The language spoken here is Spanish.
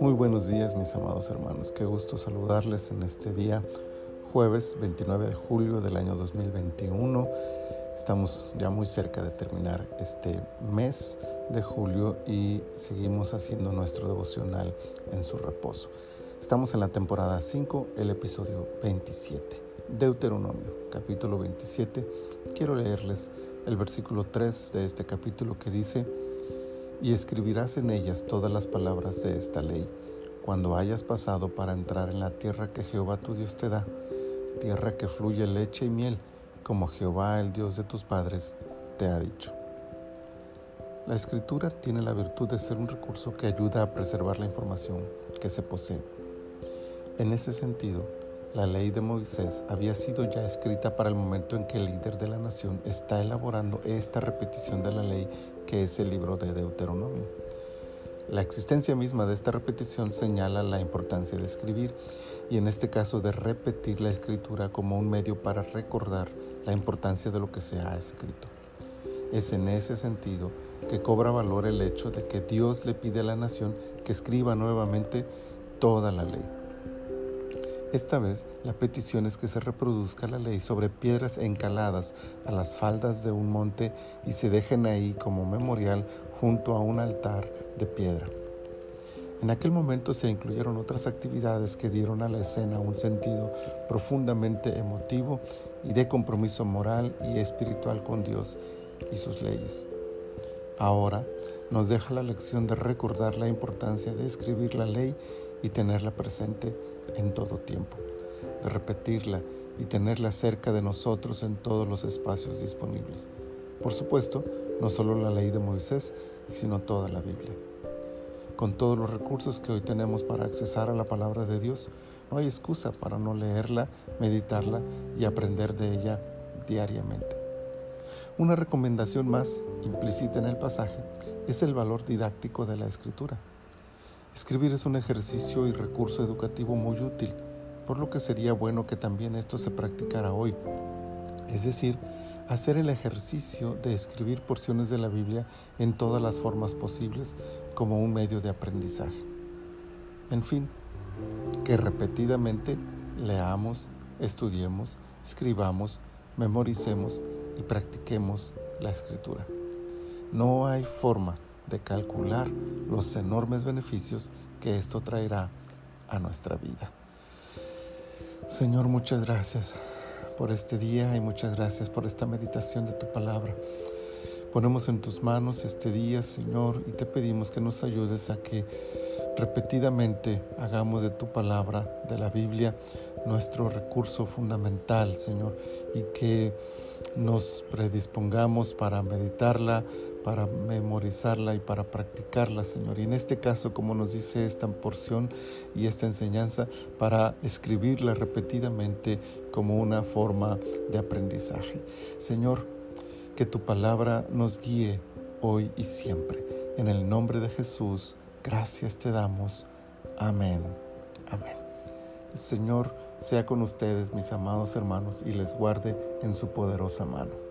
Muy buenos días mis amados hermanos, qué gusto saludarles en este día jueves 29 de julio del año 2021. Estamos ya muy cerca de terminar este mes de julio y seguimos haciendo nuestro devocional en su reposo. Estamos en la temporada 5, el episodio 27. Deuteronomio, capítulo 27. Quiero leerles el versículo 3 de este capítulo que dice, y escribirás en ellas todas las palabras de esta ley, cuando hayas pasado para entrar en la tierra que Jehová tu Dios te da, tierra que fluye leche y miel, como Jehová, el Dios de tus padres, te ha dicho. La escritura tiene la virtud de ser un recurso que ayuda a preservar la información que se posee. En ese sentido, la ley de Moisés había sido ya escrita para el momento en que el líder de la nación está elaborando esta repetición de la ley que es el libro de Deuteronomio. La existencia misma de esta repetición señala la importancia de escribir y en este caso de repetir la escritura como un medio para recordar la importancia de lo que se ha escrito. Es en ese sentido que cobra valor el hecho de que Dios le pide a la nación que escriba nuevamente toda la ley. Esta vez la petición es que se reproduzca la ley sobre piedras encaladas a las faldas de un monte y se dejen ahí como memorial junto a un altar de piedra. En aquel momento se incluyeron otras actividades que dieron a la escena un sentido profundamente emotivo y de compromiso moral y espiritual con Dios y sus leyes. Ahora nos deja la lección de recordar la importancia de escribir la ley y tenerla presente en todo tiempo, de repetirla y tenerla cerca de nosotros en todos los espacios disponibles. Por supuesto, no solo la ley de Moisés, sino toda la Biblia. Con todos los recursos que hoy tenemos para accesar a la palabra de Dios, no hay excusa para no leerla, meditarla y aprender de ella diariamente. Una recomendación más implícita en el pasaje es el valor didáctico de la escritura. Escribir es un ejercicio y recurso educativo muy útil, por lo que sería bueno que también esto se practicara hoy. Es decir, hacer el ejercicio de escribir porciones de la Biblia en todas las formas posibles como un medio de aprendizaje. En fin, que repetidamente leamos, estudiemos, escribamos, memoricemos y practiquemos la escritura. No hay forma de calcular los enormes beneficios que esto traerá a nuestra vida. Señor, muchas gracias por este día y muchas gracias por esta meditación de tu palabra. Ponemos en tus manos este día, Señor, y te pedimos que nos ayudes a que repetidamente hagamos de tu palabra, de la Biblia, nuestro recurso fundamental, Señor, y que nos predispongamos para meditarla, para memorizarla y para practicarla, Señor. Y en este caso, como nos dice esta porción y esta enseñanza, para escribirla repetidamente como una forma de aprendizaje. Señor, que tu palabra nos guíe hoy y siempre. En el nombre de Jesús, gracias te damos. Amén. Amén. El Señor sea con ustedes, mis amados hermanos, y les guarde en su poderosa mano.